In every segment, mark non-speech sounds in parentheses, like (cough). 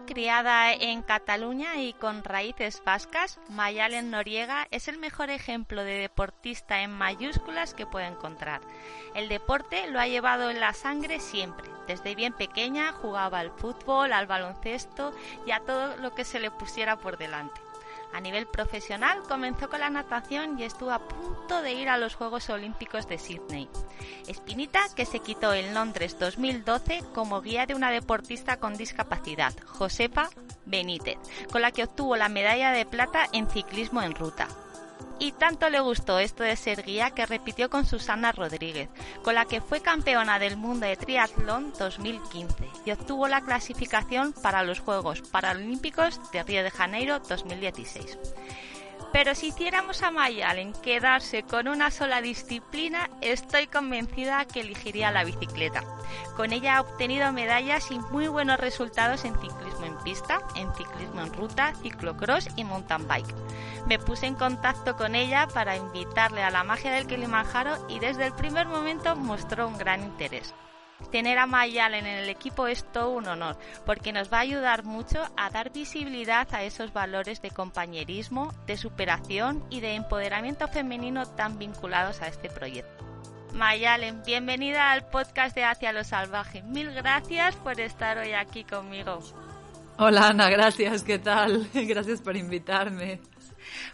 Criada en Cataluña y con raíces vascas, Mayalen Noriega es el mejor ejemplo de deportista en mayúsculas que puede encontrar. El deporte lo ha llevado en la sangre siempre. Desde bien pequeña jugaba al fútbol, al baloncesto y a todo lo que se le pusiera por delante. A nivel profesional comenzó con la natación y estuvo a punto de ir a los Juegos Olímpicos de Sydney. Espinita que se quitó en Londres 2012 como guía de una deportista con discapacidad, Josefa Benítez, con la que obtuvo la medalla de plata en ciclismo en ruta. Y tanto le gustó esto de ser guía que repitió con Susana Rodríguez, con la que fue campeona del mundo de triatlón 2015 y obtuvo la clasificación para los Juegos Paralímpicos de Río de Janeiro 2016. Pero si hiciéramos a Mayalen quedarse con una sola disciplina, estoy convencida que elegiría la bicicleta. Con ella ha obtenido medallas y muy buenos resultados en ciclismo en pista, en ciclismo en ruta, ciclocross y mountain bike. Me puse en contacto con ella para invitarle a la magia del Kilimanjaro y desde el primer momento mostró un gran interés. Tener a Mayalen en el equipo es todo un honor, porque nos va a ayudar mucho a dar visibilidad a esos valores de compañerismo, de superación y de empoderamiento femenino tan vinculados a este proyecto. Mayalen, bienvenida al podcast de Hacia lo Salvaje. Mil gracias por estar hoy aquí conmigo. Hola Ana, gracias, ¿qué tal? (laughs) Gracias por invitarme.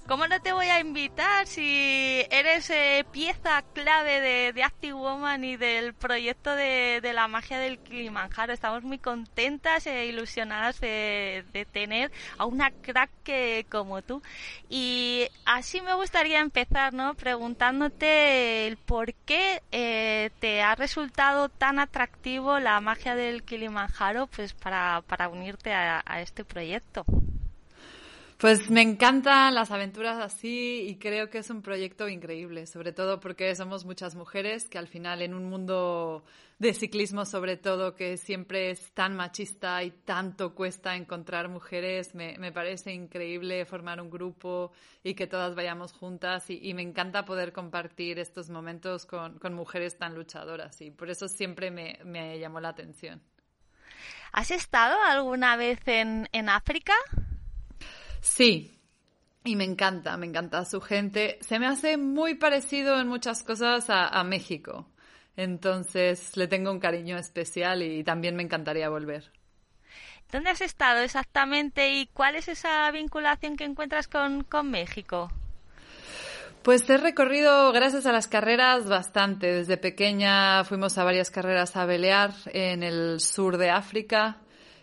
¿Cómo no te voy a invitar si eres eh, pieza clave de, de, Active Woman y del proyecto de, de, la magia del Kilimanjaro? Estamos muy contentas e ilusionadas de, de tener a una crack que, como tú. Y así me gustaría empezar, ¿no? Preguntándote el por qué eh, te ha resultado tan atractivo la magia del Kilimanjaro pues para, para unirte a, a este proyecto. Pues me encantan las aventuras así y creo que es un proyecto increíble, sobre todo porque somos muchas mujeres que al final en un mundo de ciclismo sobre todo que siempre es tan machista y tanto cuesta encontrar mujeres, me, me parece increíble formar un grupo y que todas vayamos juntas y, me encanta poder compartir estos momentos con, con, mujeres tan luchadoras y por eso siempre me, me llamó la atención. ¿Has estado alguna vez en, en África? Sí, y me encanta, me encanta su gente. Se me hace muy parecido en muchas cosas a, a, México. Entonces le tengo un cariño especial y también me encantaría volver. ¿Dónde has estado exactamente y cuál es esa vinculación que encuentras con, con México? Pues he recorrido, gracias a las carreras, bastante. Desde pequeña fuimos a varias carreras a Belear en el sur de África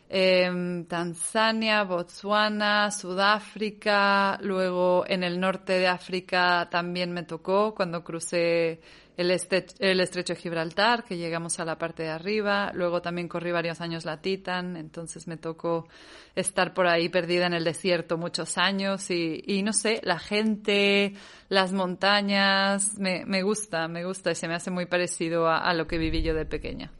eh, Tanzania, Botswana, Sudáfrica, luego en el norte de África también me tocó cuando crucé el, estrecho, el estrecho de Gibraltar, que llegamos a la parte de arriba, luego también corrí varios años la Titan, entonces me tocó estar por ahí perdida en el desierto muchos años y, y no sé, la gente, las montañas, me, me, gusta, me gusta y se me hace muy parecido a lo que viví yo de pequeña.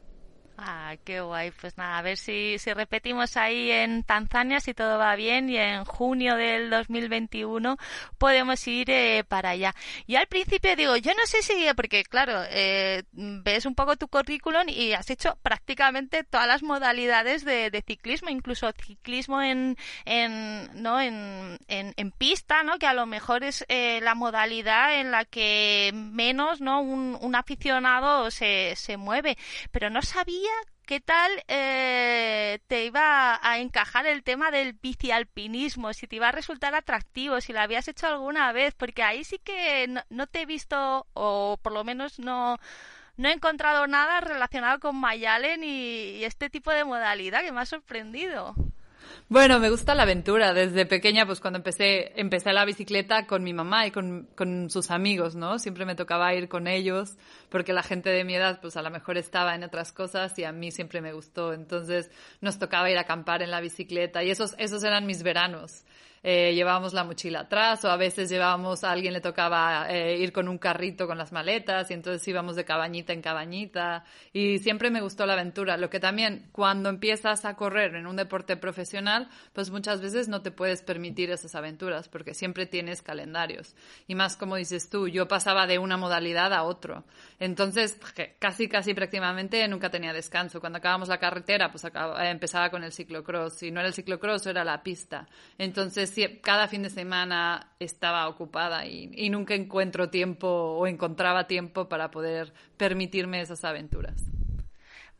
Ah, qué guay. Pues nada, a ver si, si repetimos ahí en Tanzania, si todo va bien, y en junio del 2021 podemos ir eh, para allá. Y al principio digo, yo no sé si, porque claro, eh, ves un poco tu currículum y has hecho prácticamente todas las modalidades de, de ciclismo, incluso ciclismo en, en, ¿no? En, en, en, pista, ¿no? Que a lo mejor es eh, la modalidad en la que menos, ¿no? Un, un aficionado se, se mueve. Pero no sabía qué tal eh, te iba a encajar el tema del bicialpinismo, si te iba a resultar atractivo, si lo habías hecho alguna vez, porque ahí sí que no, te he visto, o por lo menos no, no he encontrado nada relacionado con Mayalen y, y, este tipo de modalidad que me ha sorprendido. Bueno, me gusta la aventura. Desde pequeña, pues cuando empecé, empecé la bicicleta con mi mamá y con, con, sus amigos, ¿no? Siempre me tocaba ir con ellos, porque la gente de mi edad, pues a lo mejor estaba en otras cosas y a mí siempre me gustó. Entonces nos tocaba ir a acampar en la bicicleta y esos, esos eran mis veranos eh, llevábamos la mochila atrás o a veces llevábamos, a alguien le tocaba eh, ir con un carrito con las maletas y entonces íbamos de cabañita en cabañita y siempre me gustó la aventura. Lo que también cuando empiezas a correr en un deporte profesional, pues muchas veces no te puedes permitir esas aventuras porque siempre tienes calendarios. Y más como dices tú, yo pasaba de una modalidad a otro. Entonces, casi, casi prácticamente nunca tenía descanso. Cuando acabamos la carretera, pues empezaba con el ciclocross. Si no era el ciclocross, era la pista. Entonces, cada fin de semana estaba ocupada y, nunca encuentro tiempo o encontraba tiempo para poder permitirme esas aventuras.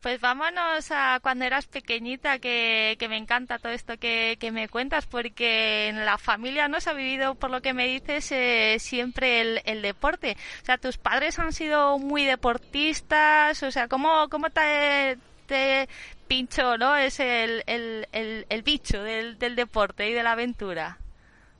Pues vámonos a cuando eras pequeñita, que, me encanta todo esto que, me cuentas, porque en la familia no se ha vivido, por lo que me dices, eh, siempre el, deporte. O sea, tus padres han sido muy deportistas, o sea, ¿cómo, cómo te, te pincho, ¿no? Es el, el, el, bicho del, del, deporte y de la aventura.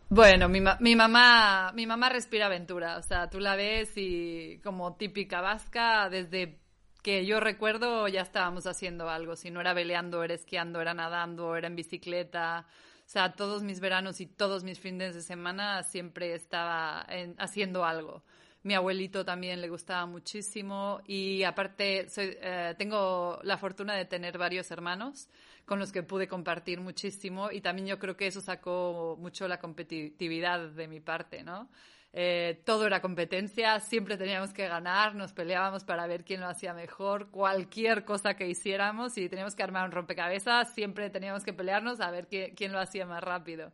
Bueno, mi, mi, mamá, mi mamá respira aventura, o sea, tú la ves y como típica vasca, desde que yo recuerdo ya estábamos haciendo algo, si no era veleando, era esquiando, era nadando, era en bicicleta, o sea, todos mis veranos y todos mis fines de semana siempre estaba haciendo algo mi abuelito también le gustaba muchísimo y aparte eh, tengo la fortuna de tener varios hermanos con los que pude compartir muchísimo y también yo creo que eso sacó mucho la competitividad de mi parte, ¿no? Eh, todo era competencia, siempre teníamos que ganar, nos peleábamos para ver quién lo hacía mejor, cualquier cosa que hiciéramos, y teníamos que armar un rompecabezas, siempre teníamos que pelearnos a ver quién lo hacía más rápido.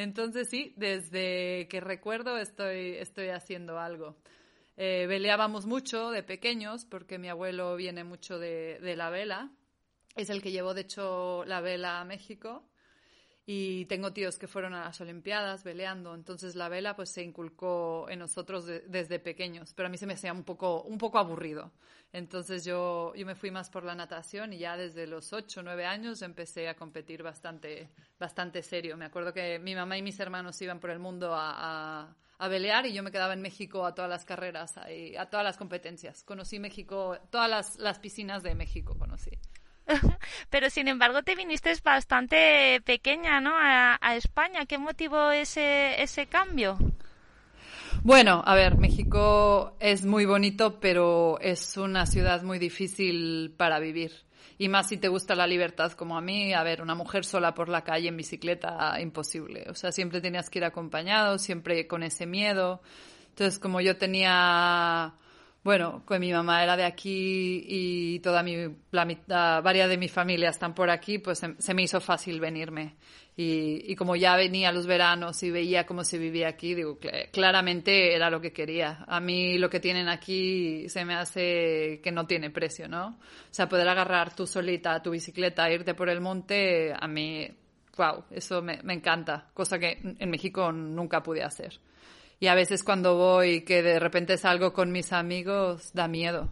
Entonces sí, desde que recuerdo estoy, estoy haciendo algo. Eh, veleábamos mucho de pequeños porque mi abuelo viene mucho de, de la vela. Es el que llevó, de hecho, la vela a México y tengo tíos que fueron a las Olimpiadas veleando, entonces la vela pues se inculcó en nosotros desde pequeños, pero a mí se me hacía un poco, un poco aburrido. Entonces yo, yo me fui más por la natación y ya desde los 8 o 9 años empecé a competir bastante, bastante serio. Me acuerdo que mi mamá y mis hermanos iban por el mundo a, a, a y yo me quedaba en México a todas las carreras, a, a todas las competencias. Conocí México, todas las, las piscinas de México conocí. (laughs) Pero sin embargo te viniste bastante pequeña, ¿no? A, España. ¿Qué motivó ese, ese cambio? Bueno, a ver, México es muy bonito, pero es una ciudad muy difícil para vivir. Y más si te gusta la libertad como a mí, a ver, una mujer sola por la calle en bicicleta, imposible. O sea, siempre tenías que ir acompañado, siempre con ese miedo. Entonces, como yo tenía bueno, pues mi mamá era de aquí y toda mi, varias de mi familia están por aquí, pues se, me hizo fácil venirme. Y, como ya venía los veranos y veía cómo se vivía aquí, digo, claramente era lo que quería. A mí lo que tienen aquí se me hace que no tiene precio, ¿no? O sea, poder agarrar tú solita tu bicicleta, irte por el monte, a mí, wow, eso me, me encanta, cosa que en México nunca pude hacer. Y a veces cuando voy que de repente salgo con mis amigos, da miedo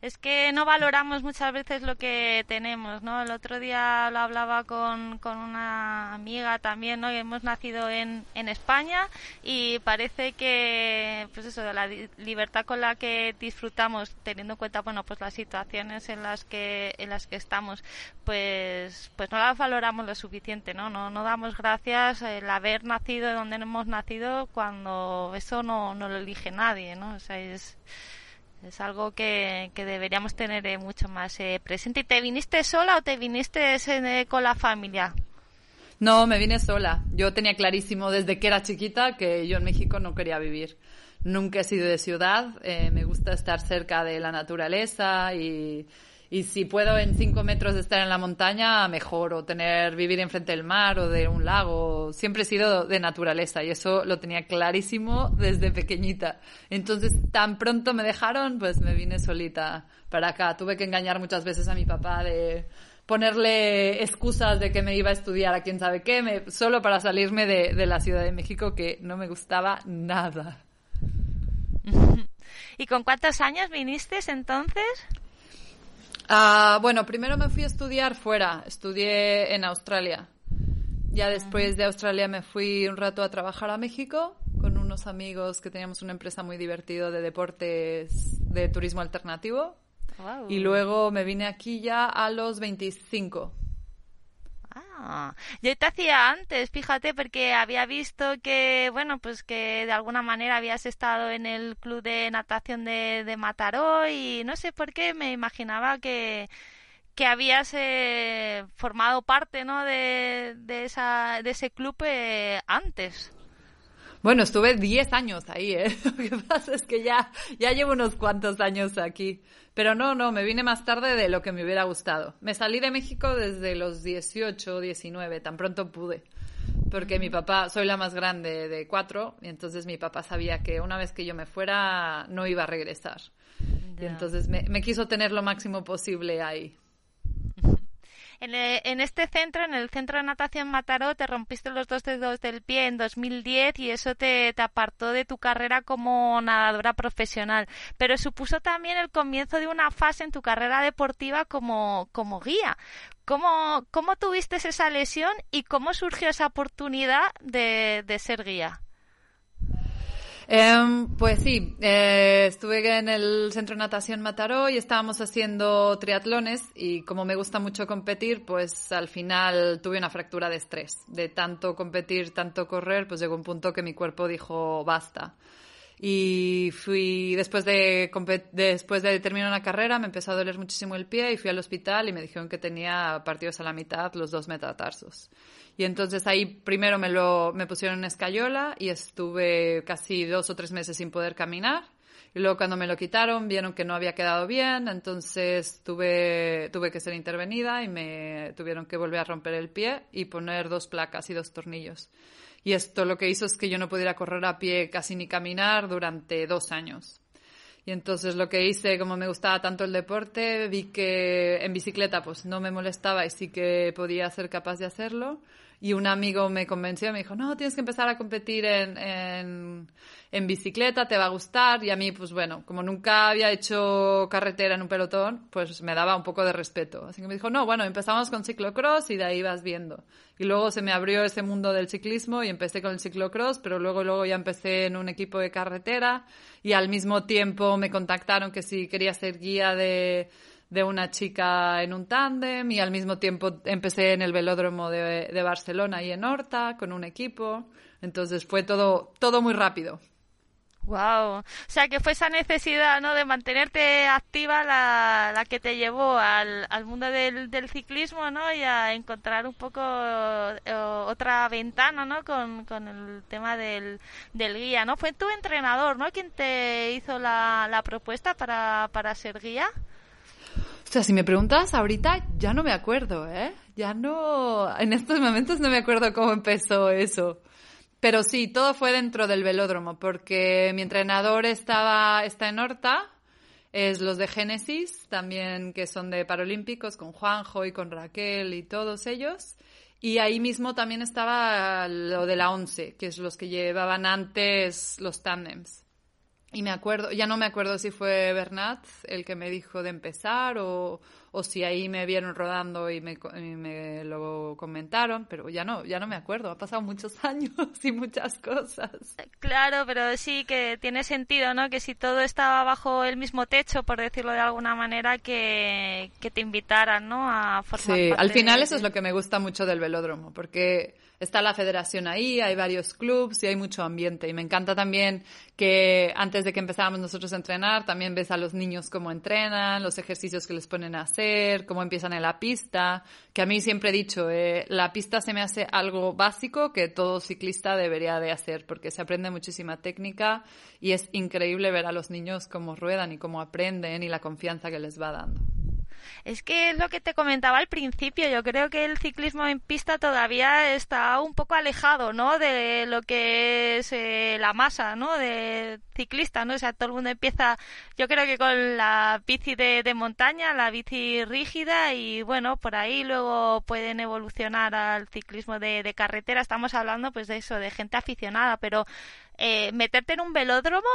es que no valoramos muchas veces lo que tenemos, ¿no? El otro día lo hablaba con, con una amiga también, ¿no? hemos nacido en, en España y parece que, pues eso, de la libertad con la que disfrutamos, teniendo en cuenta, bueno, pues las situaciones en las que, en las que estamos, pues, pues no las valoramos lo suficiente, ¿no? No, no damos gracias el haber nacido donde hemos nacido cuando eso no, no lo elige nadie, ¿no? O sea, es, es algo que, que deberíamos tener eh, mucho más eh, presente. ¿Y te viniste sola o te viniste eh, con la familia? No, me vine sola. Yo tenía clarísimo desde que era chiquita que yo en México no quería vivir. Nunca he sido de ciudad, me gusta estar cerca de la naturaleza y y si puedo en cinco metros estar en la montaña, mejor, o tener, vivir enfrente del mar o de un lago. Siempre he sido de naturaleza y eso lo tenía clarísimo desde pequeñita. Entonces, tan pronto me dejaron, pues me vine solita para acá. Tuve que engañar muchas veces a mi papá de ponerle excusas de que me iba a estudiar a quién sabe qué, me, solo para salirme de, de la Ciudad de México, que no me gustaba nada. (laughs) ¿Y con cuántos años viniste entonces? Ah, bueno, primero me fui a estudiar fuera, estudié en Australia. Ya después de Australia me fui un rato a trabajar a México con unos amigos que teníamos una empresa muy divertida de deportes de turismo alternativo. Y luego me vine aquí ya a los 25. Yo te hacía antes, fíjate, porque había visto que, bueno, pues que de alguna manera habías estado en el club de natación de, de Mataró y no sé por qué me imaginaba que, que habías eh, formado parte, ¿no? De, de, esa, de ese club eh, antes. Bueno, estuve 10 años ahí, ¿eh? (laughs) Lo que pasa es que ya, ya llevo unos cuantos años aquí. Pero no, no, me vine más tarde de lo que me hubiera gustado. Me salí de México desde los 18, 19, tan pronto pude. Porque mi papá, soy la más grande de cuatro, y entonces mi papá sabía que una vez que yo me fuera no iba a regresar. Y entonces me, me quiso tener lo máximo posible ahí. Eh, en, este centro, en el centro de natación Mataró, te rompiste los dos dedos del pie en 2010 y eso te, te apartó de tu carrera como nadadora profesional. Pero supuso también el comienzo de una fase en tu carrera deportiva como, como guía. ¿Cómo, ¿Cómo tuviste esa lesión y cómo surgió esa oportunidad de, de ser guía? Em, pues sí, eh, estuve en el centro de natación Mataró y estábamos haciendo triatlones y como me gusta mucho competir, pues al final tuve una fractura de estrés. De tanto competir, tanto correr, pues llegó un punto que mi cuerpo dijo basta. Y fui, después de, después de terminar una carrera, me empezó a doler muchísimo el pie y fui al hospital y me dijeron que tenía partidos a la mitad los dos metatarsos. Y entonces ahí primero me lo me pusieron en escayola y estuve casi dos o tres meses sin poder caminar. Y luego cuando me lo quitaron vieron que no había quedado bien, entonces tuve, tuve que ser intervenida y me tuvieron que volver a romper el pie y poner dos placas y dos tornillos. Y esto lo que hizo es que yo no pudiera correr a pie casi ni caminar durante dos años. Y entonces lo que hice, como me gustaba tanto el deporte, vi que en bicicleta pues no me molestaba y sí que podía ser capaz de hacerlo y un amigo me convenció, me dijo, no, tienes que empezar a competir en, en, en, bicicleta, te va a gustar. Y a mí, pues bueno, como nunca había hecho carretera en un pelotón, pues me daba un poco de respeto. Así que me dijo, no, bueno, empezamos con ciclocross y de ahí vas viendo. Y luego se me abrió ese mundo del ciclismo y empecé con el ciclocross, pero luego, luego ya empecé en un equipo de carretera y al mismo tiempo me contactaron que si quería ser guía de de una chica en un tándem y al mismo tiempo empecé en el velódromo de, Barcelona y en Horta con un equipo. Entonces fue todo, todo muy rápido. Wow. O sea que fue esa necesidad, ¿no? De mantenerte activa la, la que te llevó al, al mundo del, del, ciclismo, ¿no? Y a encontrar un poco eh, otra ventana, ¿no? Con, con el tema del, del guía, ¿no? Fue tu entrenador, ¿no? Quien te hizo la, la propuesta para, para ser guía. O sea, si me preguntas ahorita, ya no me acuerdo, ¿eh? Ya no, en estos momentos no me acuerdo cómo empezó eso. Pero sí, todo fue dentro del velódromo, porque mi entrenador estaba, está en Horta, es los de Génesis, también que son de Paralímpicos, con Juanjo y con Raquel y todos ellos. Y ahí mismo también estaba lo de la ONCE, que es los que llevaban antes los tándems. Y me acuerdo, ya no me acuerdo si fue Bernat el que me dijo de empezar o, o si ahí me vieron rodando y me, me, lo comentaron, pero ya no, ya no me acuerdo, ha pasado muchos (laughs) años y muchas cosas. Claro, pero sí que tiene sentido, ¿no? Que si todo estaba bajo el mismo techo, por decirlo de alguna manera, que, que te invitaran, ¿no? A formar Sí, al final eso es lo que me gusta mucho del velódromo, porque está la federación ahí, hay varios clubs y hay mucho ambiente. Y me encanta también que antes de que empezáramos nosotros a entrenar, también ves a los niños cómo entrenan, los ejercicios que les ponen a hacer, cómo empiezan en la pista. Que a mí siempre he dicho, eh, la pista se me hace algo básico que todo ciclista debería de hacer, porque se aprende muchísima técnica y es increíble ver a los niños cómo ruedan y cómo aprenden y la confianza que les va dando. Es que es lo que te comentaba al principio. Yo creo que el ciclismo en pista todavía está un poco alejado, ¿no? De lo que es eh, la masa, ¿no? De ciclista, ¿no? O sea, todo el mundo empieza, yo creo que con la bici de, de montaña, la bici rígida y bueno, por ahí luego pueden evolucionar al ciclismo de, de carretera. Estamos hablando pues de eso, de gente aficionada, pero eh, meterte en un velódromo,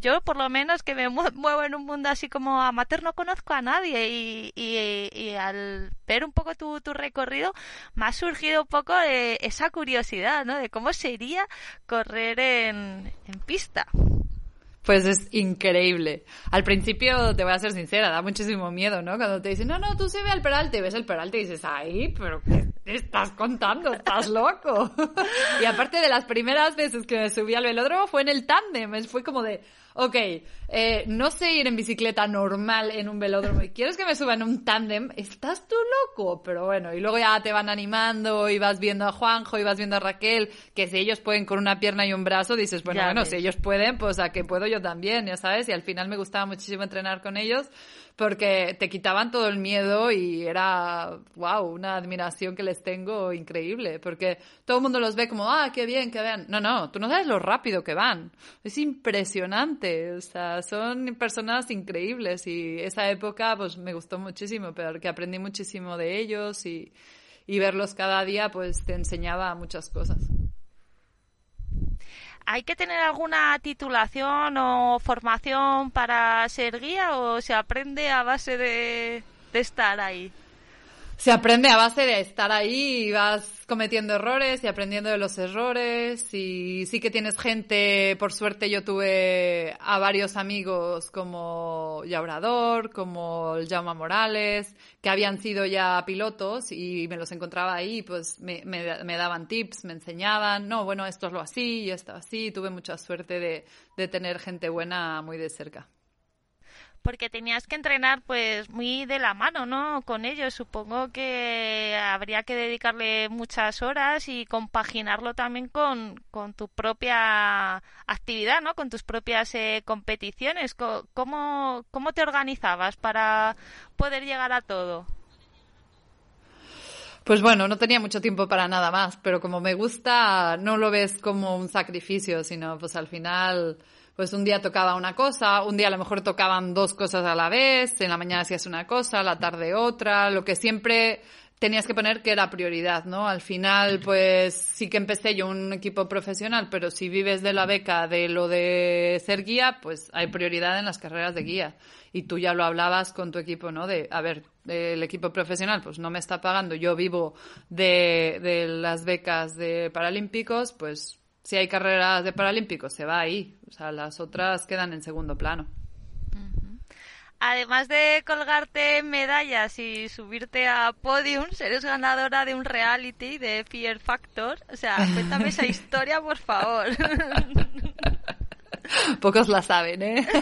yo, por lo menos que me (laughs) muevo en un mundo así como amateur no conozco a nadie y, y, al ver un poco tu, tu, recorrido me ha surgido un poco eh, esa curiosidad, ¿no? De cómo sería correr en, en pista. Pues es increíble. Al principio, te voy a ser sincera, da muchísimo miedo, ¿no? Cuando te dicen, no, no, tú se ve al peralte, ves el peralte y dices, ay, pero ¿qué estás contando? ¿Estás loco? (laughs) y aparte de las primeras veces que me subí al velódromo fue en el tándem, fue como de, ok, eh, no sé ir en bicicleta normal en un velódromo y quieres que me suba en un tándem, estás tú loco. Pero bueno, y luego ya te van animando y vas viendo a Juanjo y vas viendo a Raquel, que si ellos pueden con una pierna y un brazo, dices, bueno, bueno, si ellos pueden, pues a que puedo yo también, ya sabes. Y al final me gustaba muchísimo entrenar con ellos porque te quitaban todo el miedo y era, wow, una admiración que les tengo increíble, porque todo el mundo los ve como, ah, qué bien, que vean. No, no, tú no sabes lo rápido que van. Es impresionante, o sea, son personas increíbles y esa época pues me gustó muchísimo, pero que aprendí muchísimo de ellos y, y verlos cada día pues te enseñaba muchas cosas. ¿Hay que tener alguna titulación o formación para ser guía o se aprende a base de, estar ahí? Se aprende a base de estar ahí y vas cometiendo errores y aprendiendo de los errores. Y sí que tienes gente, por suerte yo tuve a varios amigos como Yaurador, como el Morales, que habían sido ya pilotos y me los encontraba ahí, pues me, me, daban tips, me enseñaban, no, bueno, esto es lo así y esto así, tuve mucha suerte de, de tener gente buena muy de cerca porque tenías que entrenar pues muy de la mano, ¿no? Con ellos. Supongo que habría que dedicarle muchas horas y compaginarlo también con, tu propia actividad, ¿no? Con tus propias eh, competiciones. ¿Cómo, ¿Cómo te organizabas para poder llegar a todo? Pues bueno, no tenía mucho tiempo para nada más, pero como me gusta, no lo ves como un sacrificio, sino pues al final pues un día tocaba una cosa, un día a lo mejor tocaban dos cosas a la vez, en la mañana hacías una cosa, a la tarde otra, lo que siempre tenías que poner que era prioridad, ¿no? Al final, pues sí que empecé yo un equipo profesional, pero si vives de la beca de lo de ser guía, pues hay prioridad en las carreras de guía. Y tú ya lo hablabas con tu equipo, ¿no? De, a ver, el equipo profesional, pues no me está pagando, yo vivo de, de las becas de Paralímpicos, pues si hay carreras de Paralímpicos, se va ahí. O sea, las otras quedan en segundo plano. Además de colgarte medallas y subirte a podiums, eres ganadora de un reality de Fear Factor. O sea, cuéntame esa (laughs) historia, por favor. (laughs) (laughs) Pocos la saben, ¿eh? (laughs)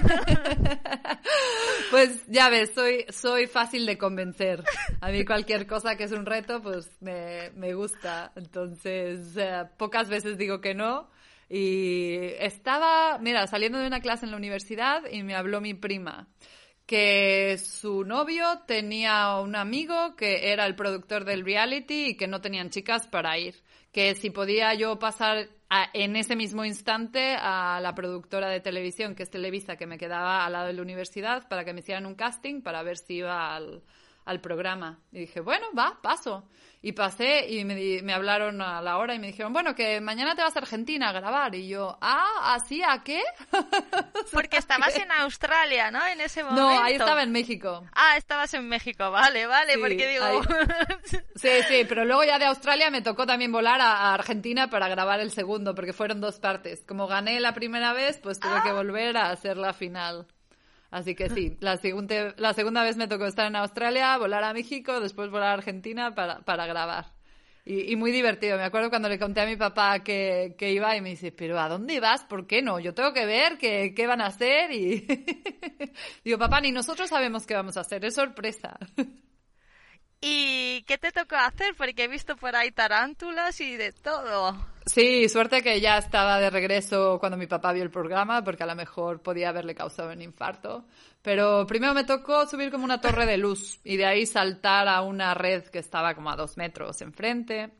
pues ya ves, soy, soy fácil de convencer. A mí cualquier cosa que es un reto, pues me, me gusta. Entonces, eh, pocas veces digo que no. Y estaba, mira, saliendo de una clase en la universidad y me habló mi prima que su novio tenía un amigo que era el productor del reality y que no tenían chicas para ir. Que si podía yo pasar en ese mismo instante a la productora de televisión, que es Televisa, que me quedaba al lado de la universidad, para que me hicieran un casting para ver si iba al, al programa. Y dije, bueno, va, paso. Y pasé y me, me, hablaron a la hora y me dijeron, bueno, que mañana te vas a Argentina a grabar. Y yo, ah, ¿así a qué? (laughs) Porque estabas en Australia, ¿no? En ese momento. No, ahí estaba en México. Ah, estabas en México, vale, vale, porque digo... (laughs) sí, sí, pero luego ya de Australia me tocó también volar a, Argentina para grabar el segundo, porque fueron dos partes. Como gané la primera vez, pues tuve que ah. volver a hacer la final. Así que sí, la, segunda, la segunda vez me tocó estar en Australia, volar a México, después volar a Argentina para, para grabar. Y, muy divertido. Me acuerdo cuando le conté a mi papá que, que, iba y me dice, pero ¿a dónde vas? ¿Por qué no? Yo tengo que ver qué, qué van a hacer y (laughs) digo, papá, ni nosotros sabemos qué vamos a hacer, es sorpresa. ¿Y qué te tocó hacer? Porque he visto por ahí tarántulas y de todo. Sí, suerte que ya estaba de regreso cuando mi papá vio el programa, porque a lo mejor podía haberle causado un infarto. Pero primero me tocó subir como una torre de luz y de ahí saltar a una red que estaba como a dos metros enfrente.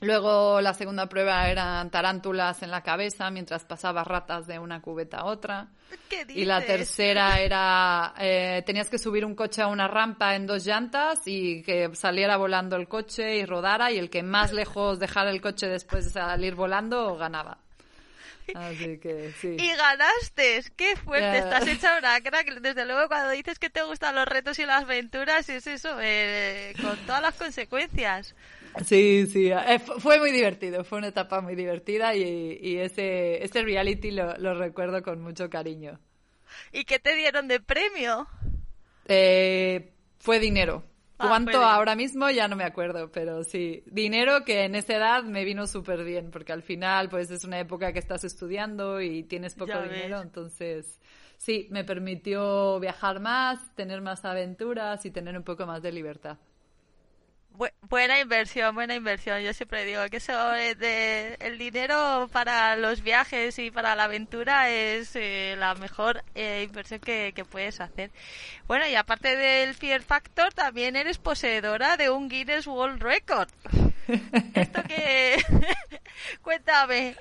Luego la segunda prueba eran tarántulas en la cabeza mientras pasaba ratas de una cubeta a otra. Y la tercera era, eh, tenías que subir un coche a una rampa en dos llantas y que saliera volando el coche y rodara y el que más lejos dejara el coche después de salir volando ganaba. Así que sí. Y ganaste, qué fuerte, estás hecha una crack. Desde luego cuando dices que te gustan los retos y las aventuras es eso, eh, con todas las consecuencias. Sí, sí, eh, fu- fue muy divertido, fue una etapa muy divertida y, y ese, ese reality lo, lo recuerdo con mucho cariño. ¿Y qué te dieron de premio? Eh, fue dinero. Ah, ¿Cuánto ahora mismo? Ya no me acuerdo, pero sí, dinero que en esa edad me vino súper bien, porque al final pues es una época que estás estudiando y tienes poco Ya ves. dinero, entonces sí, me permitió viajar más, tener más aventuras y tener un poco más de libertad. Bu- buena inversión, buena inversión. Yo siempre digo que eso de el dinero para los viajes y para la aventura es eh, la mejor eh, inversión que, que puedes hacer. Bueno, y aparte del Fear Factor, también eres poseedora de un Guinness World Record. (laughs) Esto que... (laughs) Cuéntame,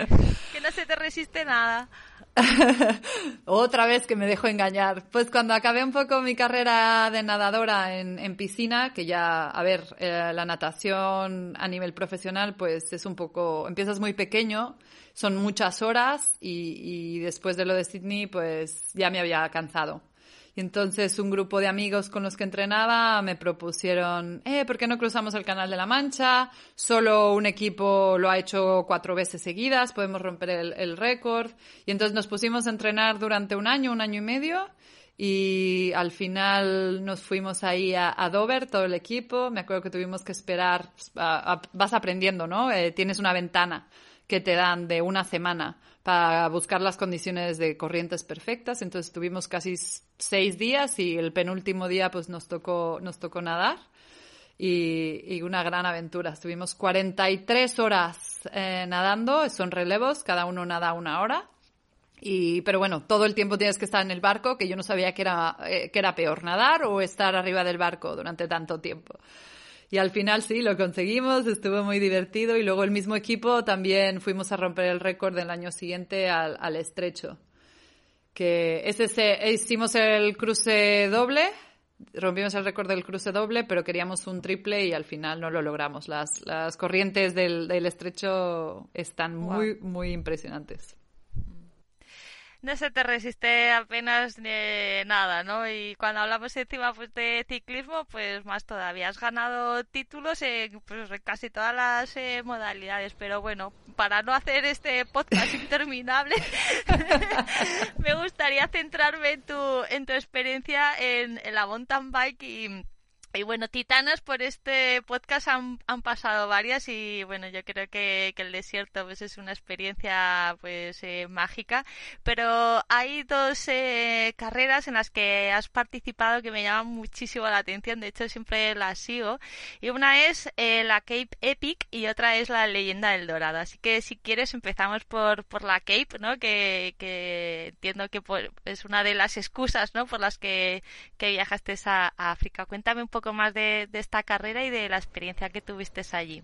que no se te resiste nada. (laughs) Otra vez que me dejo engañar. Pues cuando acabé un poco mi carrera de nadadora en, en piscina, que ya, a ver, eh, la natación a nivel profesional, pues es un poco, empiezas muy pequeño, son muchas horas y, y después de lo de Sydney, pues ya me había cansado. Y entonces un grupo de amigos con los que entrenaba me propusieron, eh, ¿por qué no cruzamos el Canal de la Mancha? Solo un equipo lo ha hecho cuatro veces seguidas, podemos romper el, récord. Y entonces nos pusimos a entrenar durante un año, un año y medio. Y al final nos fuimos ahí a, Dover, todo el equipo. Me acuerdo que tuvimos que esperar, a- vas aprendiendo, ¿no? Eh, tienes una ventana que te dan de una semana para buscar las condiciones de corrientes perfectas. Entonces tuvimos casi seis días y el penúltimo día pues nos tocó, nos tocó nadar y, y una gran aventura. Estuvimos 43 horas eh, nadando, son relevos, cada uno nada una hora. Y, pero bueno, todo el tiempo tienes que estar en el barco, que yo no sabía que era, eh, que era peor nadar o estar arriba del barco durante tanto tiempo. Y al final sí, lo conseguimos, estuvo muy divertido y luego el mismo equipo también fuimos a romper el récord del año siguiente al, al estrecho. Que ese se- hicimos el cruce doble, rompimos el récord del cruce doble, pero queríamos un triple y al final no lo logramos. Las, las corrientes del, del estrecho están muy, muy impresionantes. No se te resiste apenas eh, nada, ¿no? Y cuando hablamos encima pues, de ciclismo, pues más todavía. Has ganado títulos en pues, casi todas las eh, modalidades, pero bueno, para no hacer este podcast (laughs) interminable, (laughs) me gustaría centrarme en tu, en tu experiencia en, en la mountain bike y... Y bueno, titanas por este podcast han, han pasado varias y bueno, yo creo que, que el desierto pues es una experiencia pues eh, mágica, pero hay dos eh, carreras en las que has participado que me llaman muchísimo la atención, de hecho siempre las sigo, y una es eh, la Cape Epic y otra es la Leyenda del Dorado, así que si quieres empezamos por, por la Cape, ¿no? Que, que entiendo que por- es una de las excusas, ¿no? Por las que, que viajaste a, a África. Cuéntame un poco más de, esta carrera y de la experiencia que tuviste allí.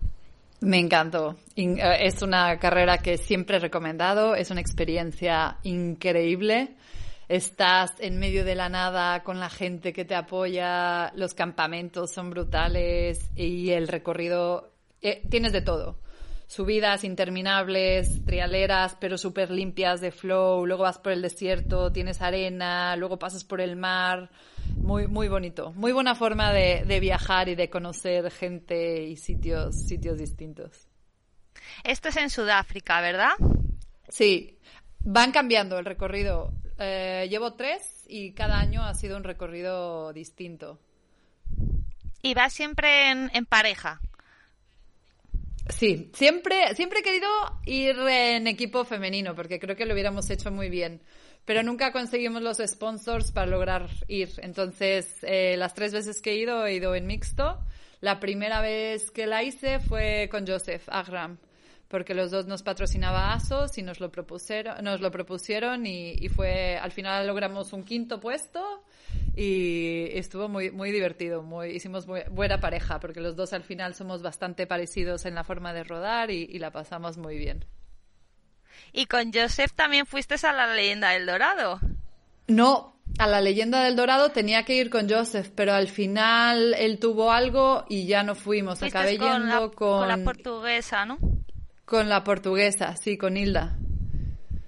Me encantó. Eh, Es una carrera que siempre he recomendado. Es una experiencia increíble. Estás en medio de la nada con la gente que te apoya. Los campamentos son brutales y el recorrido eh, tienes de todo. Subidas interminables, trialeras, pero súper limpias de flow. Luego vas por el desierto, tienes arena, luego pasas por el mar. Muy, muy bonito. Muy buena forma de, de viajar y de conocer gente y sitios, sitios distintos. Esto es en Sudáfrica, ¿verdad? Sí, van cambiando el recorrido. Eh, llevo tres y cada año ha sido un recorrido distinto. Y vas siempre en, en pareja. Sí, siempre, siempre he querido ir en equipo femenino porque creo que lo hubiéramos hecho muy bien. Pero nunca conseguimos los sponsors para lograr ir. Entonces, eh, las tres veces que he ido, he ido en mixto. La primera vez que la hice fue con Joseph Agram, porque los dos nos patrocinaba ASOS y nos lo propusieron, y, fue, al final logramos un quinto puesto y estuvo muy, muy divertido, muy, hicimos buena pareja, porque los dos al final somos bastante parecidos en la forma de rodar y la pasamos muy bien. Y con Joseph también fuiste a la leyenda del Dorado. No, a la leyenda del Dorado tenía que ir con Joseph, pero al final él tuvo algo y ya no fuimos. Acabé con, yendo la, con la portuguesa, ¿no? con la portuguesa, sí, con Hilda.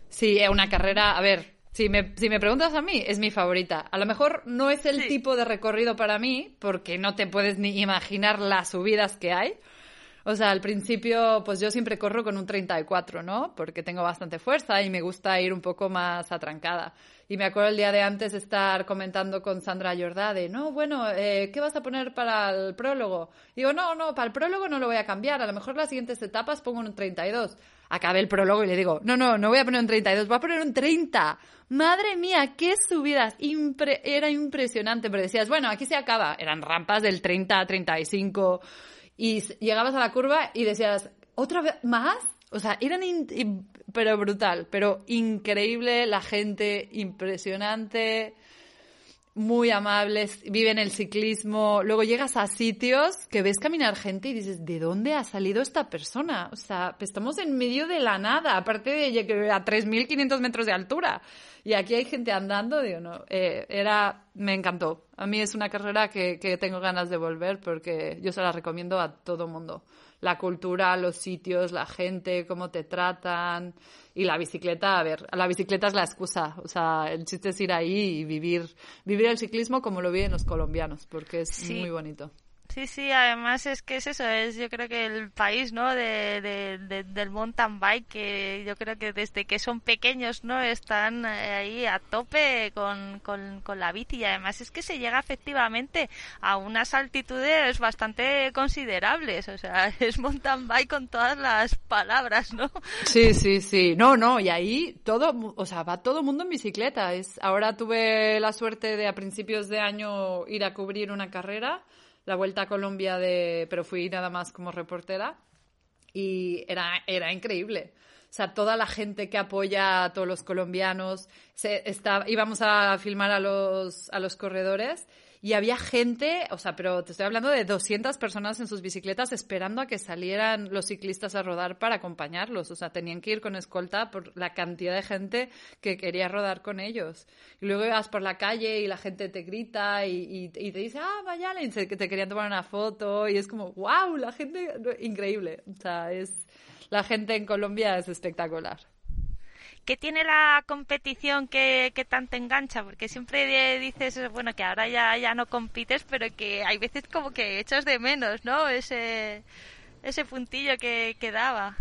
Sí, es una carrera, a ver, si me, si me preguntas a mí, es mi favorita. A lo mejor no es el tipo de recorrido para mí, porque no te puedes ni imaginar las subidas que hay. O sea, al principio, pues yo siempre corro con un 34, ¿no? Porque tengo bastante fuerza y me gusta ir un poco más atrancada. Y me acuerdo el día de antes estar comentando con Sandra Jordá de, no, bueno, eh, ¿qué vas a poner para el prólogo? digo, no, no, para el prólogo no lo voy a cambiar. A lo mejor las siguientes etapas pongo un 32. Acabé el prólogo y le digo, no, no, no voy a poner un 32, voy a poner un 30. Madre mía, qué subidas. era impresionante, pero decías, bueno, aquí se acaba. Eran rampas del 30 a 35 y llegabas a la curva y decías, ¿otra vez más? O sea, eran, pero brutal, pero increíble, la gente impresionante, muy amables, viven el ciclismo. Luego llegas a sitios que ves caminar gente y dices, ¿de dónde ha salido esta persona? O sea, estamos en medio de la nada, aparte de a 3.500 metros de altura. Y aquí hay gente andando, digo, no, eh, era, me encantó. A mí es una carrera que, que tengo ganas de volver porque yo se la recomiendo a todo mundo. La cultura, los sitios, la gente, cómo te tratan. Y la bicicleta, a ver, la bicicleta es la excusa. O sea, el chiste es ir ahí y vivir, vivir el ciclismo como lo viven los colombianos, porque es muy bonito. Sí, sí, además es que es eso, es yo creo que el país, ¿no? De, del mountain bike, que yo creo que desde que son pequeños, ¿no? Están eh, ahí a tope con, con, con la bici y además es que se llega efectivamente a unas altitudes bastante considerables, o sea, (laughs) es mountain bike con todas las palabras, ¿no? Sí, sí, sí, no, no, y ahí todo, o sea, va todo el mundo en bicicleta, es, ahora tuve la suerte de a principios de año ir a cubrir una carrera la Vuelta a Colombia de, pero fui nada más como reportera y era, era increíble. O sea, toda la gente que apoya a todos los colombianos, se, está, íbamos a filmar a los, a los corredores y había gente, o sea, pero te estoy hablando de 200 personas en sus bicicletas esperando a que salieran los ciclistas a rodar para acompañarlos. O sea, tenían que ir con escolta por la cantidad de gente que quería rodar con ellos. Y luego ibas por la calle y la gente te grita y, te dice, ah, vaya, que te querían tomar una foto y es como, wow, la gente, increíble. O sea, es, la gente en Colombia es espectacular. ¿Qué tiene la competición que, que tanto engancha? Porque siempre dices, bueno, que ahora ya, ya no compites, pero que hay veces como que echas de menos, ¿no? Ese, ese puntillo que, que daba.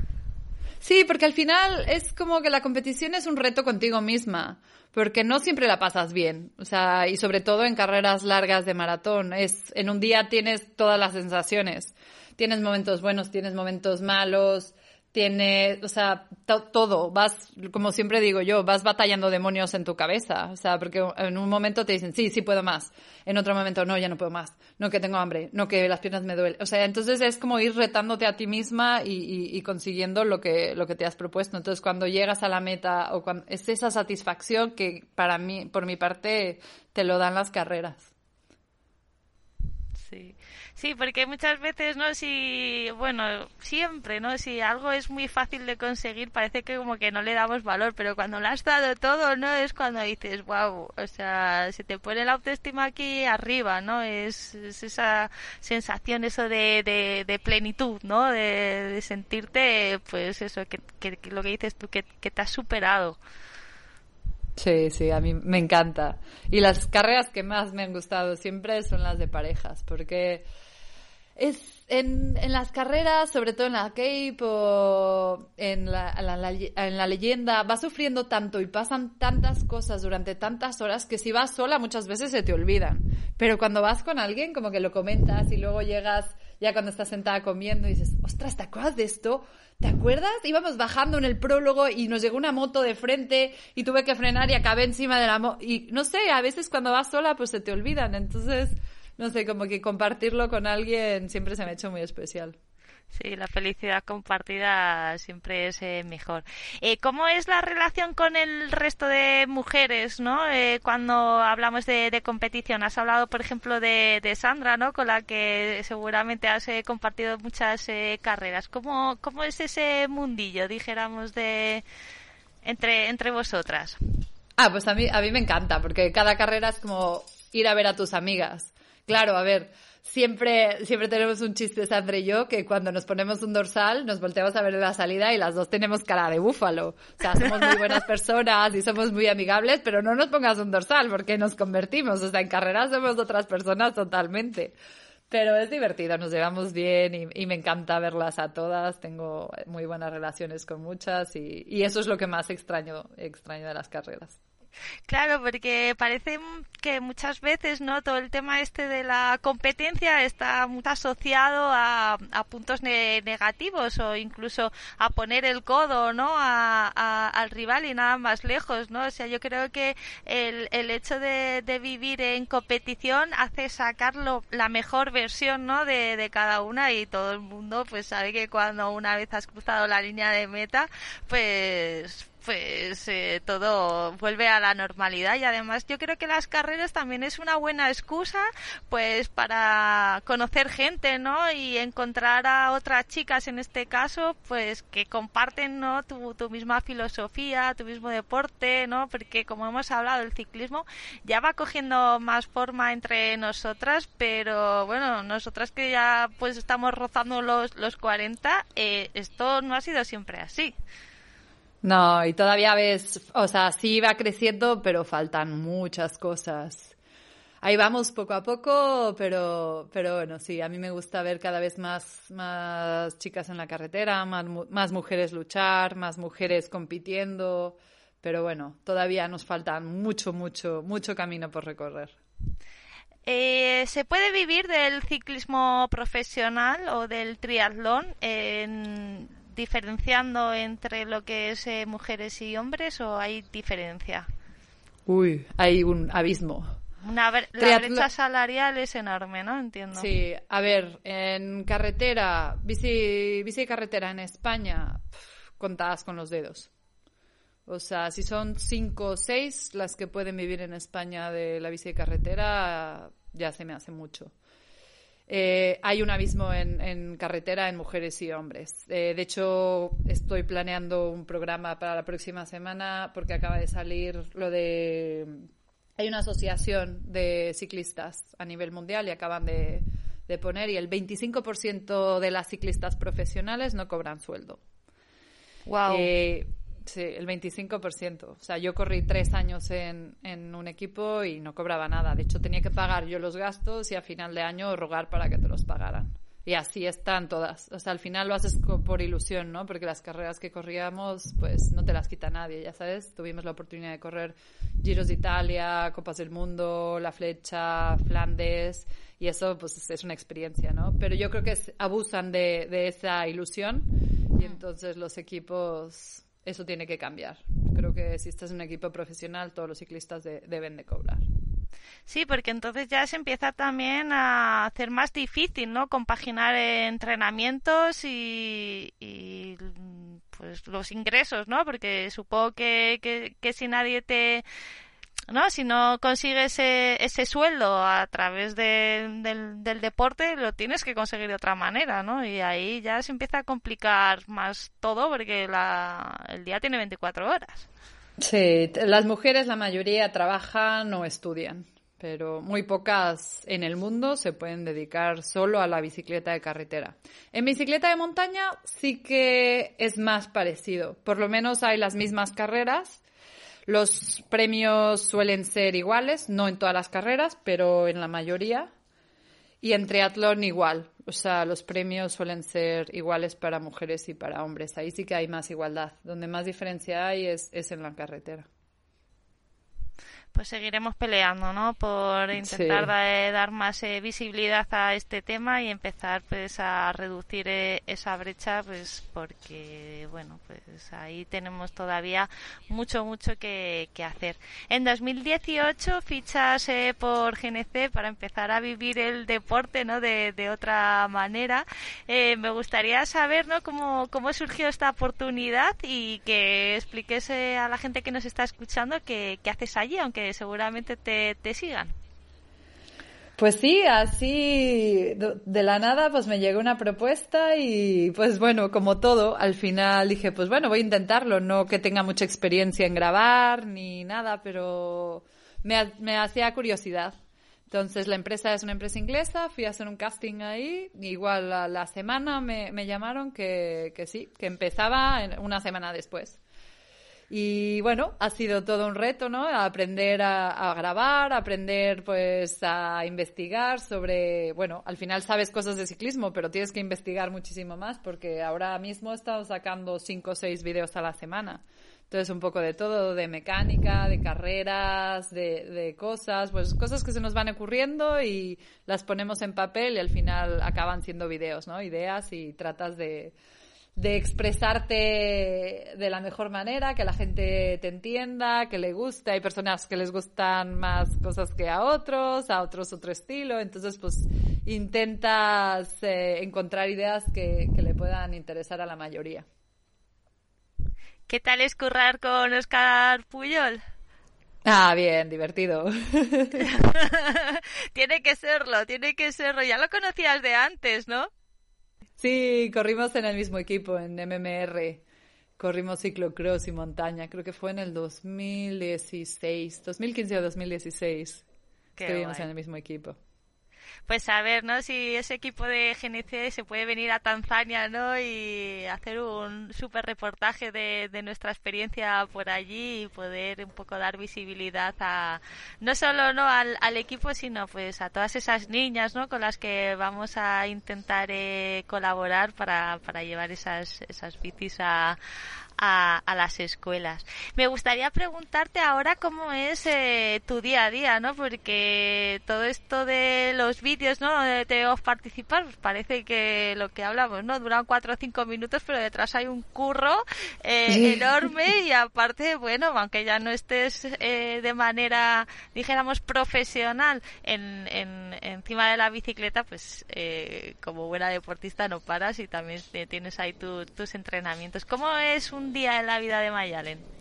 Sí, porque al final es como que la competición es un reto contigo misma, porque no siempre la pasas bien, o sea, y sobre todo en carreras largas de maratón, es en un día tienes todas las sensaciones, tienes momentos buenos, tienes momentos malos, tiene, o sea, todo, vas, como siempre digo yo, vas batallando demonios en tu cabeza, o sea, porque en un momento te dicen, sí, sí puedo más, en otro momento, no, ya no puedo más, no que tengo hambre, no que las piernas me duelen, o sea, entonces es como ir retándote a ti misma y, consiguiendo lo que, lo que te has propuesto, entonces cuando llegas a la meta o cuando, es esa satisfacción que para mí, por mi parte, te lo dan las carreras. Sí. Sí, porque muchas veces, ¿no? Si, bueno, siempre, ¿no? Si algo es muy fácil de conseguir, parece que como que no le damos valor, pero cuando lo has dado todo, ¿no? Es cuando dices, wow, o sea, se te pone la autoestima aquí arriba, ¿no? Es, esa sensación, eso de, de, plenitud, ¿no? De, sentirte, pues eso, que, que, lo que dices tú, que, que te has superado. Sí, sí, a mí me encanta. Y las carreras que más me han gustado siempre son las de parejas, porque es en, en, las carreras, sobre todo en la Cape o en la, en la, leyenda, vas sufriendo tanto y pasan tantas cosas durante tantas horas que si vas sola muchas veces se te olvidan. Pero cuando vas con alguien, como que lo comentas y luego llegas ya cuando estás sentada comiendo y dices, ostras, ¿te acuerdas de esto? ¿Te acuerdas? Íbamos bajando en el prólogo y nos llegó una moto de frente y tuve que frenar y acabé encima de la moto. Y no sé, a veces cuando vas sola pues se te olvidan. Entonces no sé, como que compartirlo con alguien siempre se me ha hecho muy especial. Sí, la felicidad compartida siempre es eh, mejor. Eh, ¿Cómo es la relación con el resto de mujeres, no? Eh, cuando hablamos de, competición, has hablado, por ejemplo, de, Sandra, ¿no? Con la que seguramente has eh, compartido muchas carreras. ¿Cómo, ¿Cómo es ese mundillo, dijéramos, de entre entre vosotras? Ah, pues a mí a mí me encanta porque cada carrera es como ir a ver a tus amigas. Claro, a ver, siempre, siempre tenemos un chiste, Sandra y yo, que cuando nos ponemos un dorsal, nos volteamos a ver la salida y las dos tenemos cara de búfalo. O sea, somos muy buenas (laughs) personas y somos muy amigables, pero no nos pongas un dorsal porque nos convertimos. O sea, en carreras somos otras personas totalmente. Pero es divertido, nos llevamos bien y, y, me encanta verlas a todas. Tengo muy buenas relaciones con muchas y, y eso es lo que más extraño, extraño de las carreras. Claro, porque parece que muchas veces, ¿no? Todo el tema este de la competencia está muy asociado a, a puntos negativos o incluso a poner el codo, ¿no? A, al rival y nada más lejos, ¿no? O sea, yo creo que el, el hecho de, de vivir en competición hace sacarlo la mejor versión, ¿no? De, de cada una y todo el mundo, pues sabe que cuando una vez has cruzado la línea de meta, pues pues eh, todo vuelve a la normalidad y además yo creo que las carreras también es una buena excusa pues para conocer gente no y encontrar a otras chicas en este caso pues que comparten no tu, tu misma filosofía tu mismo deporte no porque como hemos hablado el ciclismo ya va cogiendo más forma entre nosotras pero bueno nosotras que ya pues estamos rozando los los 40 eh, esto no ha sido siempre así no, y todavía ves, o sea, sí va creciendo, pero faltan muchas cosas. Ahí vamos poco a poco, pero, pero bueno, sí, a mí me gusta ver cada vez más, más chicas en la carretera, más, más mujeres luchar, más mujeres compitiendo, pero bueno, todavía nos faltan mucho, mucho, mucho camino por recorrer. Eh, ¿Se puede vivir del ciclismo profesional o del triatlón en diferenciando entre lo que es eh, mujeres y hombres o hay diferencia? Uy, hay un abismo. Una la brecha salarial es enorme, ¿no? Entiendo. Sí, a ver, en carretera, bici, bici carretera en España, contadas con los dedos. O sea, si son cinco o seis las que pueden vivir en España de la bici carretera, ya se me hace mucho. Eh, hay un abismo en, carretera en mujeres y hombres. Eh, de hecho, estoy planeando un programa para la próxima semana porque acaba de salir lo de... Hay una asociación de ciclistas a nivel mundial y acaban de, poner y el 25% de las ciclistas profesionales no cobran sueldo. Wow. Sí, el 25%. O sea, yo corrí tres años en, en, un equipo y no cobraba nada. De hecho, tenía que pagar yo los gastos y a final de año rogar para que te los pagaran. Y así están todas. O sea, al final lo haces por ilusión, ¿no? Porque las carreras que corríamos, pues no te las quita nadie, ya sabes. Tuvimos la oportunidad de correr Giros de Italia, Copas del Mundo, La Flecha, Flandes, y eso, pues es una experiencia, ¿no? Pero yo creo que abusan de, de esa ilusión y entonces los equipos eso tiene que cambiar. Creo que si estás en un equipo profesional, todos los ciclistas deben de cobrar. Sí, porque entonces ya se empieza también a hacer más difícil, ¿no? Compaginar entrenamientos y, pues los ingresos, ¿no? Porque supongo que, que, que si nadie te ¿no? Si no consigues ese, ese sueldo a través del, del, deporte, lo tienes que conseguir de otra manera, ¿no? Y ahí ya se empieza a complicar más todo porque la, el día tiene 24 horas. Sí, las mujeres, la mayoría, trabajan o estudian, pero muy pocas en el mundo se pueden dedicar solo a la bicicleta de carretera. En bicicleta de montaña sí que es más parecido, por lo menos hay las mismas carreras los premios suelen ser iguales, no en todas las carreras, pero en la mayoría. Y en triatlón igual, o sea, los premios suelen ser iguales para mujeres y para hombres. Ahí sí que hay más igualdad. Donde más diferencia hay es, es en la carretera pues seguiremos peleando, ¿no? Por intentar dar más eh, visibilidad a este tema y empezar pues a reducir eh, esa brecha, pues porque, bueno, pues ahí tenemos todavía mucho, mucho que, hacer. En 2018 fichas eh, por GNC para empezar a vivir el deporte, ¿no? De, de otra manera. me gustaría saber, ¿no? Cómo, cómo surgió esta oportunidad y que expliques a la gente que nos está escuchando qué haces allí, aunque seguramente te, te sigan. Pues sí, así de la nada pues me llegó una propuesta y pues bueno, como todo, al final dije pues bueno, voy a intentarlo, no que tenga mucha experiencia en grabar ni nada, pero me, me hacía curiosidad. Entonces la empresa es una empresa inglesa, fui a hacer un casting ahí, igual a la semana me, me llamaron que, que sí, que empezaba una semana después. Y bueno, ha sido todo un reto, ¿no? Aprender a, grabar, aprender pues a investigar sobre, bueno, al final sabes cosas de ciclismo, pero tienes que investigar muchísimo más porque ahora mismo estamos sacando cinco o seis vídeos a la semana. Entonces un poco de todo, de mecánica, de carreras, de, de cosas, pues cosas que se nos van ocurriendo y las ponemos en papel y al final acaban siendo vídeos, ¿no? Ideas y tratas de, de expresarte de la mejor manera, que la gente te entienda, que le guste. Hay personas que les gustan más cosas que a otros, a otros otro estilo. Entonces, pues intentas eh, encontrar ideas que, que le puedan interesar a la mayoría. ¿Qué tal es currar con Oscar Puyol? Ah, bien, divertido. (laughs) tiene que serlo, tiene que serlo. Ya lo conocías de antes, ¿no? Sí, corrimos en el mismo equipo, en MMR. Corrimos ciclocross y montaña. Creo que fue en el 2016, 2015 o 2016. Estuvimos en el mismo equipo pues a ver, ¿no? Si ese equipo de GNC se puede venir a Tanzania, ¿no? Y hacer un súper reportaje de, de, nuestra experiencia por allí y poder un poco dar visibilidad a, no solo, ¿no? Al, al equipo, sino pues a todas esas niñas, ¿no? Con las que vamos a intentar eh, colaborar para, para llevar esas, esas bicis a, a, a, las escuelas. Me gustaría preguntarte ahora cómo es eh, tu día a día, ¿no? Porque todo esto de los vídeos, ¿no? De os participar, pues parece que lo que hablamos, ¿no? Duran cuatro o cinco minutos, pero detrás hay un curro eh, enorme (laughs) y aparte, bueno, aunque ya no estés eh, de manera, dijéramos, profesional en, en, encima de la bicicleta, pues eh, como buena deportista no paras y también tienes ahí tus entrenamientos. ¿Cómo es un día en la vida de Mayalen?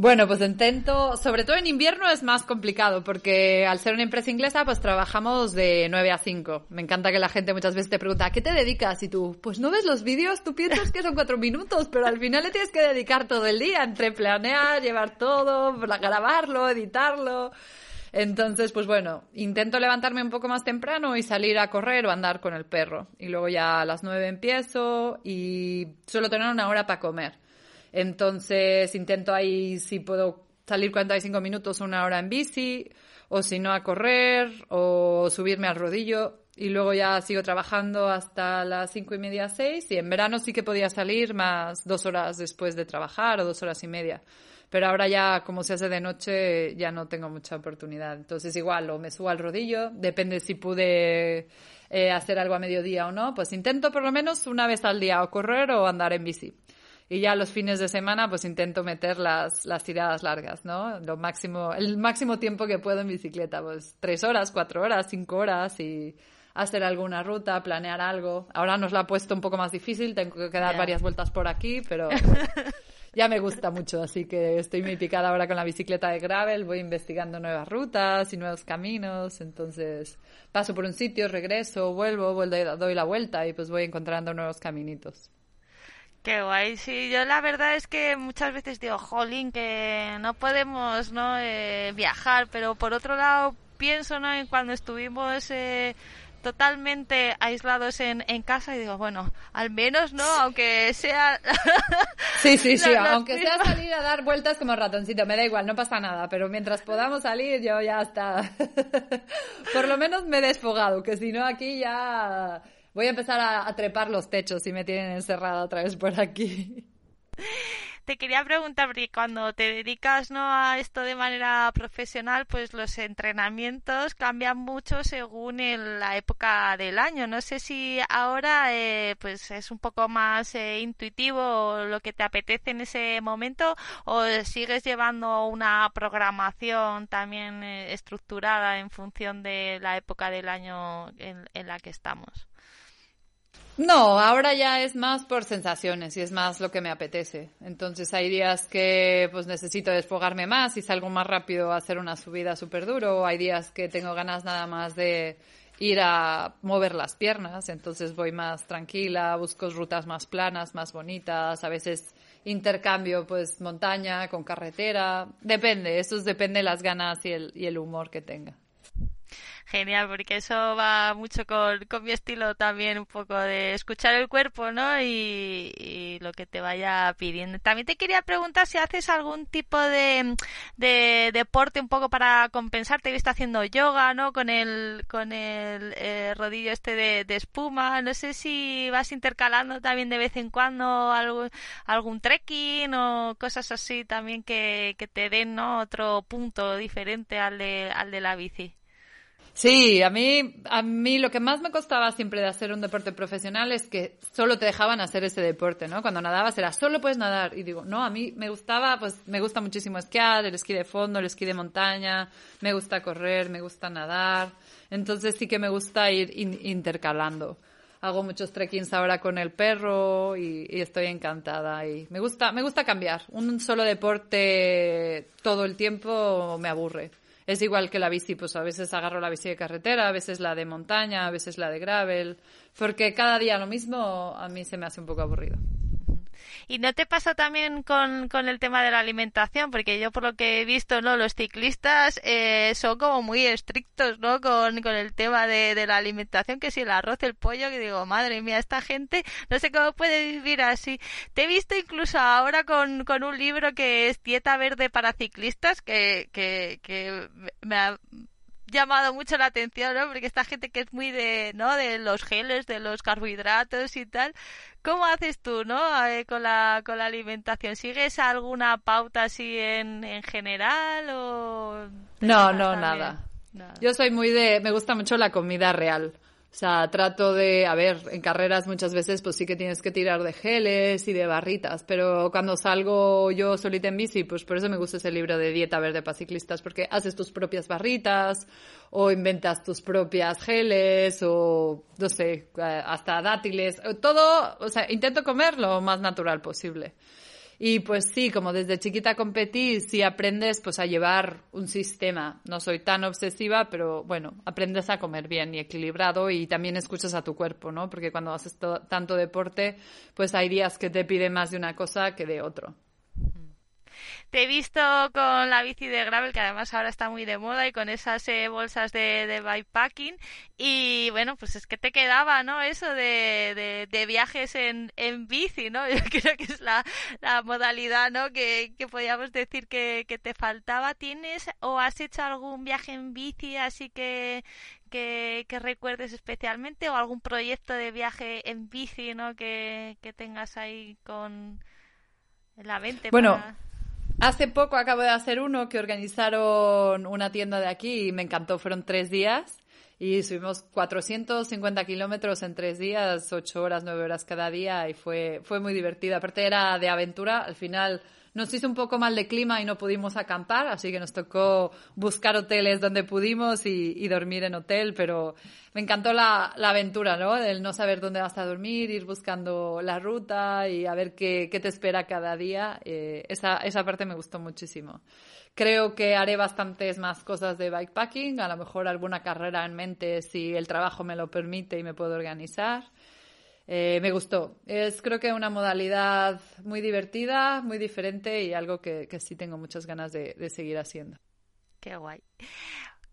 Bueno, pues intento, sobre todo en invierno es más complicado porque al ser una empresa inglesa pues trabajamos de 9 a 5. Me encanta que la gente muchas veces te pregunta, ¿a qué te dedicas? Y tú, pues no ves los vídeos, tú piensas que son cuatro minutos, pero al final le tienes que dedicar todo el día entre planear, llevar todo, grabarlo, editarlo. Entonces, pues bueno, intento levantarme un poco más temprano y salir a correr o andar con el perro. Y luego ya a las 9 empiezo y suelo tener una hora para comer. Entonces intento ahí si puedo salir 45 minutos, una hora en bici, o si no a correr, o subirme al rodillo. Y luego ya sigo trabajando hasta las cinco y media, seis. Y en verano sí que podía salir más dos horas después de trabajar o dos horas y media. Pero ahora ya, como se hace de noche, ya no tengo mucha oportunidad. Entonces igual, o me subo al rodillo, depende si pude eh, hacer algo a mediodía o no. Pues intento por lo menos una vez al día o correr o andar en bici. Y ya los fines de semana pues intento meter las, las tiradas largas, ¿no? Lo máximo, el máximo tiempo que puedo en bicicleta, pues tres horas, cuatro horas, cinco horas y hacer alguna ruta, planear algo. Ahora nos la ha puesto un poco más difícil, tengo que dar varias vueltas por aquí, pero (laughs) ya me gusta mucho, así que estoy muy picada ahora con la bicicleta de gravel, voy investigando nuevas rutas y nuevos caminos, entonces paso por un sitio, regreso, vuelvo, vuelvo doy la vuelta y pues voy encontrando nuevos caminitos. Qué guay, sí, yo la verdad es que muchas veces digo, jolín, que no podemos no eh, viajar, pero por otro lado pienso ¿no? en cuando estuvimos eh, totalmente aislados en, en casa y digo, bueno, al menos no, aunque sea... sí, sí, sí, aunque sea (laughs) salir a dar vueltas como ratoncito, me da igual, no pasa nada, pero mientras podamos salir yo ya está. (laughs) por lo menos me he desfogado, que si no aquí ya Voy a empezar a, trepar los techos y me tienen encerrada otra vez por aquí. Te quería preguntar, porque cuando te dedicas ¿no? a esto de manera profesional, pues los entrenamientos cambian mucho según la época del año. No sé si ahora eh, pues es un poco más eh, intuitivo lo que te apetece en ese momento o sigues llevando una programación también eh, estructurada en función de la época del año en la que estamos. No, ahora ya es más por sensaciones y es más lo que me apetece. Entonces hay días que pues necesito desfogarme más y salgo más rápido a hacer una subida súper duro. Hay días que tengo ganas nada más de ir a mover las piernas, entonces voy más tranquila, busco rutas más planas, más bonitas, a veces intercambio pues montaña con carretera, depende, eso depende de las ganas y el, y el humor que tenga. Genial, porque eso va mucho con, con mi estilo también, un poco de escuchar el cuerpo, ¿no? Y, lo que te vaya pidiendo. También te quería preguntar si haces algún tipo de, de deporte un poco para compensar. Te he visto haciendo yoga, ¿no? Con el, con el eh, rodillo este de, de, espuma. No sé si vas intercalando también de vez en cuando algún, algún trekking o cosas así también que, que te den, ¿no? Otro punto diferente al de, al de la bici. Sí, a mí, a mí lo que más me costaba siempre de hacer un deporte profesional es que solo te dejaban hacer ese deporte, ¿no? Cuando nadabas era solo puedes nadar. Y digo, no, a mí me gustaba, pues me gusta muchísimo esquiar, el esquí de fondo, el esquí de montaña, me gusta correr, me gusta nadar. Entonces sí que me gusta ir intercalando. Hago muchos trekkings ahora con el perro y, y estoy encantada. Y me gusta, me gusta cambiar. Un solo deporte todo el tiempo me aburre es igual que la bici, pues a veces agarro la bici de carretera, a veces la de montaña, a veces la de gravel, porque cada día lo mismo a mí se me hace un poco aburrido. ¿Y no te pasa también con, con el tema de la alimentación? Porque yo por lo que he visto, ¿no? Los ciclistas eh, son como muy estrictos, ¿no? Con, con el tema de, de, la alimentación, que si el arroz, el pollo, que digo, madre mía, esta gente no sé cómo puede vivir así. Te he visto incluso ahora con, con un libro que es Dieta Verde para Ciclistas, que, que, que me ha llamado mucho la atención, ¿no? Porque esta gente que es muy de, ¿no? De los geles, de los carbohidratos y tal. ¿Cómo haces tú, no? Eh, con la, con la alimentación. ¿Sigues alguna pauta así en, en general o...? No, no, nada. Yo soy muy de, me gusta mucho la comida real. O sea, trato de, a ver, en carreras muchas veces pues sí que tienes que tirar de geles y de barritas, pero cuando salgo yo solita en bici, pues por eso me gusta ese libro de dieta verde para ciclistas, porque haces tus propias barritas o inventas tus propias geles o, no sé, hasta dátiles, todo, o sea, intento comer lo más natural posible. Y pues sí, como desde chiquita competí, si aprendes pues a llevar un sistema. No soy tan obsesiva, pero bueno, aprendes a comer bien y equilibrado y también escuchas a tu cuerpo, ¿no? Porque cuando haces tanto deporte, pues hay días que te pide más de una cosa que de otro. Te he visto con la bici de gravel, que además ahora está muy de moda, y con esas eh, bolsas de, de bikepacking. Y bueno, pues es que te quedaba, ¿no? Eso de, de, viajes en, en bici, ¿no? (laughs) Yo creo que es la, la modalidad, ¿no? Que, que podríamos decir que, que te faltaba. ¿Tienes o has hecho algún viaje en bici así que, que, que, recuerdes especialmente o algún proyecto de viaje en bici, ¿no? Que, que tengas ahí con la mente. Bueno, Hace poco acabo de hacer uno que organizaron una tienda de aquí y me encantó. Fueron tres días y subimos 450 kilómetros en tres días, ocho horas, nueve horas cada día y fue, fue muy divertido. Aparte era de aventura. Al final nos hizo un poco mal de clima y no pudimos acampar, así que nos tocó buscar hoteles donde pudimos y, dormir en hotel, pero me encantó la, aventura, ¿no? El no saber dónde vas a dormir, ir buscando la ruta y a ver qué, te espera cada día. Eh, esa, esa parte me gustó muchísimo. Creo que haré bastantes más cosas de bikepacking, a lo mejor alguna carrera en mente si el trabajo me lo permite y me puedo organizar. Eh, me gustó. Es creo que una modalidad muy divertida, muy diferente y algo que, sí tengo muchas ganas de, seguir haciendo. Qué guay.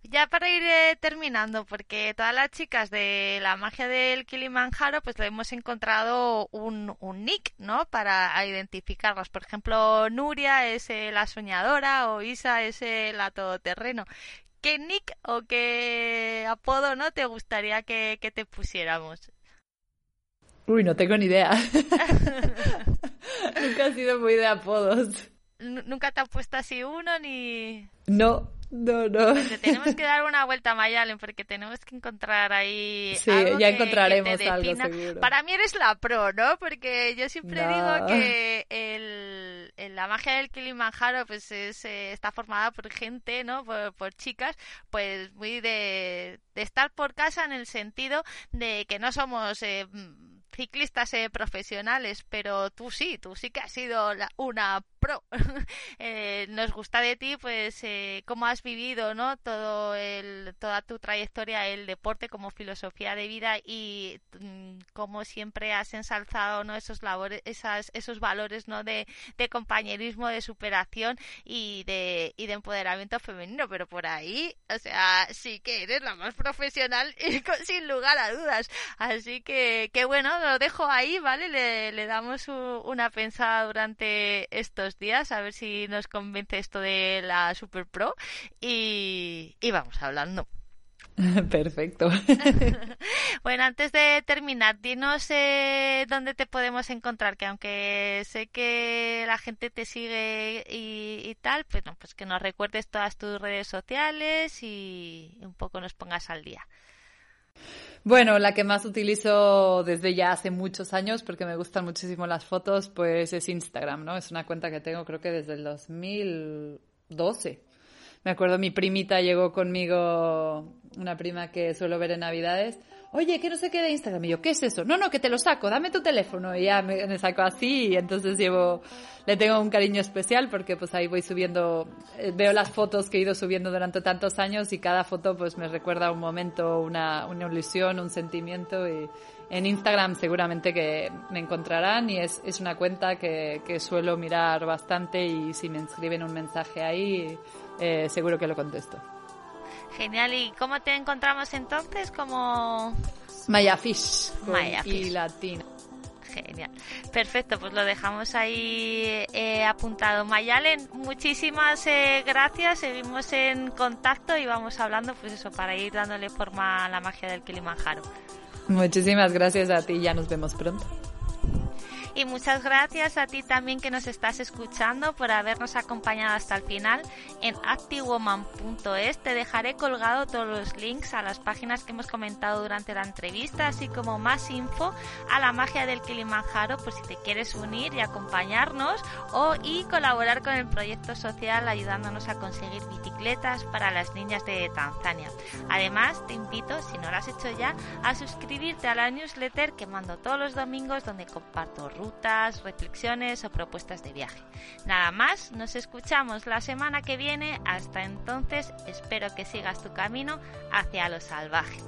Ya para ir eh, terminando, porque todas las chicas de la magia del Kilimanjaro, pues le hemos encontrado un, un nick, ¿no? Para identificarlas. Por ejemplo, Nuria es eh, la soñadora o Isa es la todoterreno. ¿Qué nick o qué apodo no te gustaría que te pusiéramos? Uy, no tengo ni idea. (laughs) (laughs) Nunca he sido muy de apodos. ¿Nunca te has puesto así uno ni...? No, no, no. Pues tenemos que dar una vuelta a Mayalen porque tenemos que encontrar ahí. Sí, ya encontraremos algo seguro. Para mí eres la pro, ¿no? Porque yo siempre digo que el, la magia del Kilimanjaro pues es, eh, está formada por gente, ¿no? Por, chicas, pues muy de, de, estar por casa en el sentido de que no somos. Eh, ciclistas eh, profesionales, pero tú sí, tú sí que has sido una pro. (laughs) Eh, nos gusta de ti, pues, eh, cómo has vivido, ¿no? Todo el, toda tu trayectoria, el deporte como filosofía de vida y mm, cómo siempre has ensalzado, ¿no? Esos labores, esas, esos valores, ¿no? De, compañerismo, de superación y de, y de empoderamiento femenino. Pero por ahí, o sea, sí que eres la más profesional (laughs) y sin lugar a dudas. Así que, que bueno, lo dejo ahí, ¿vale? Le, le damos una pensada durante estos días a ver si nos convence esto de la Super Pro y, y vamos hablando. (laughs) Perfecto. (laughs) bueno, antes de terminar, dinos eh, dónde te podemos encontrar, que aunque sé que la gente te sigue y, y tal, pues, pues que nos recuerdes todas tus redes sociales y un poco nos pongas al día. Bueno, la que más utilizo desde ya hace muchos años, porque me gustan muchísimo las fotos, pues es Instagram, ¿no? Es una cuenta que tengo creo que desde el 2012. Me acuerdo mi primita llegó conmigo, una prima que suelo ver en Navidades, oye, que no sé qué de Instagram. Y yo, ¿qué es eso? No, no, que te lo saco, dame tu teléfono. Y ya me, me saco así y entonces llevo, le tengo un cariño especial porque pues ahí voy subiendo, eh, veo las fotos que he ido subiendo durante tantos años y cada foto pues me recuerda un momento, una, una ilusión, un sentimiento y en Instagram seguramente que me encontrarán y es, es una cuenta que, que suelo mirar bastante y si me escriben un mensaje ahí eh, seguro que lo contesto. Genial, ¿y cómo te encontramos entonces? Como Maya Fish Maya y latina. Genial. Perfecto, pues lo dejamos ahí eh, apuntado. Mayalen, muchísimas eh, gracias. Seguimos en contacto y vamos hablando, pues eso, para ir dándole forma a la magia del Kilimanjaro. Muchísimas gracias a ti. Ya nos vemos pronto. Y muchas gracias a ti también que nos estás escuchando por habernos acompañado hasta el final. En activewoman.es te dejaré colgado todos los links a las páginas que hemos comentado durante la entrevista, así como más info a la magia del Kilimanjaro por si te quieres unir y acompañarnos o y colaborar con el proyecto social ayudándonos a conseguir bicicletas para las niñas de Tanzania. Además, te invito, si no lo has hecho ya, a suscribirte a la newsletter que mando todos los domingos donde comparto rutas, rutas, reflexiones o propuestas de viaje. Nada más, nos escuchamos la semana que viene. Hasta entonces, espero que sigas tu camino hacia lo salvaje.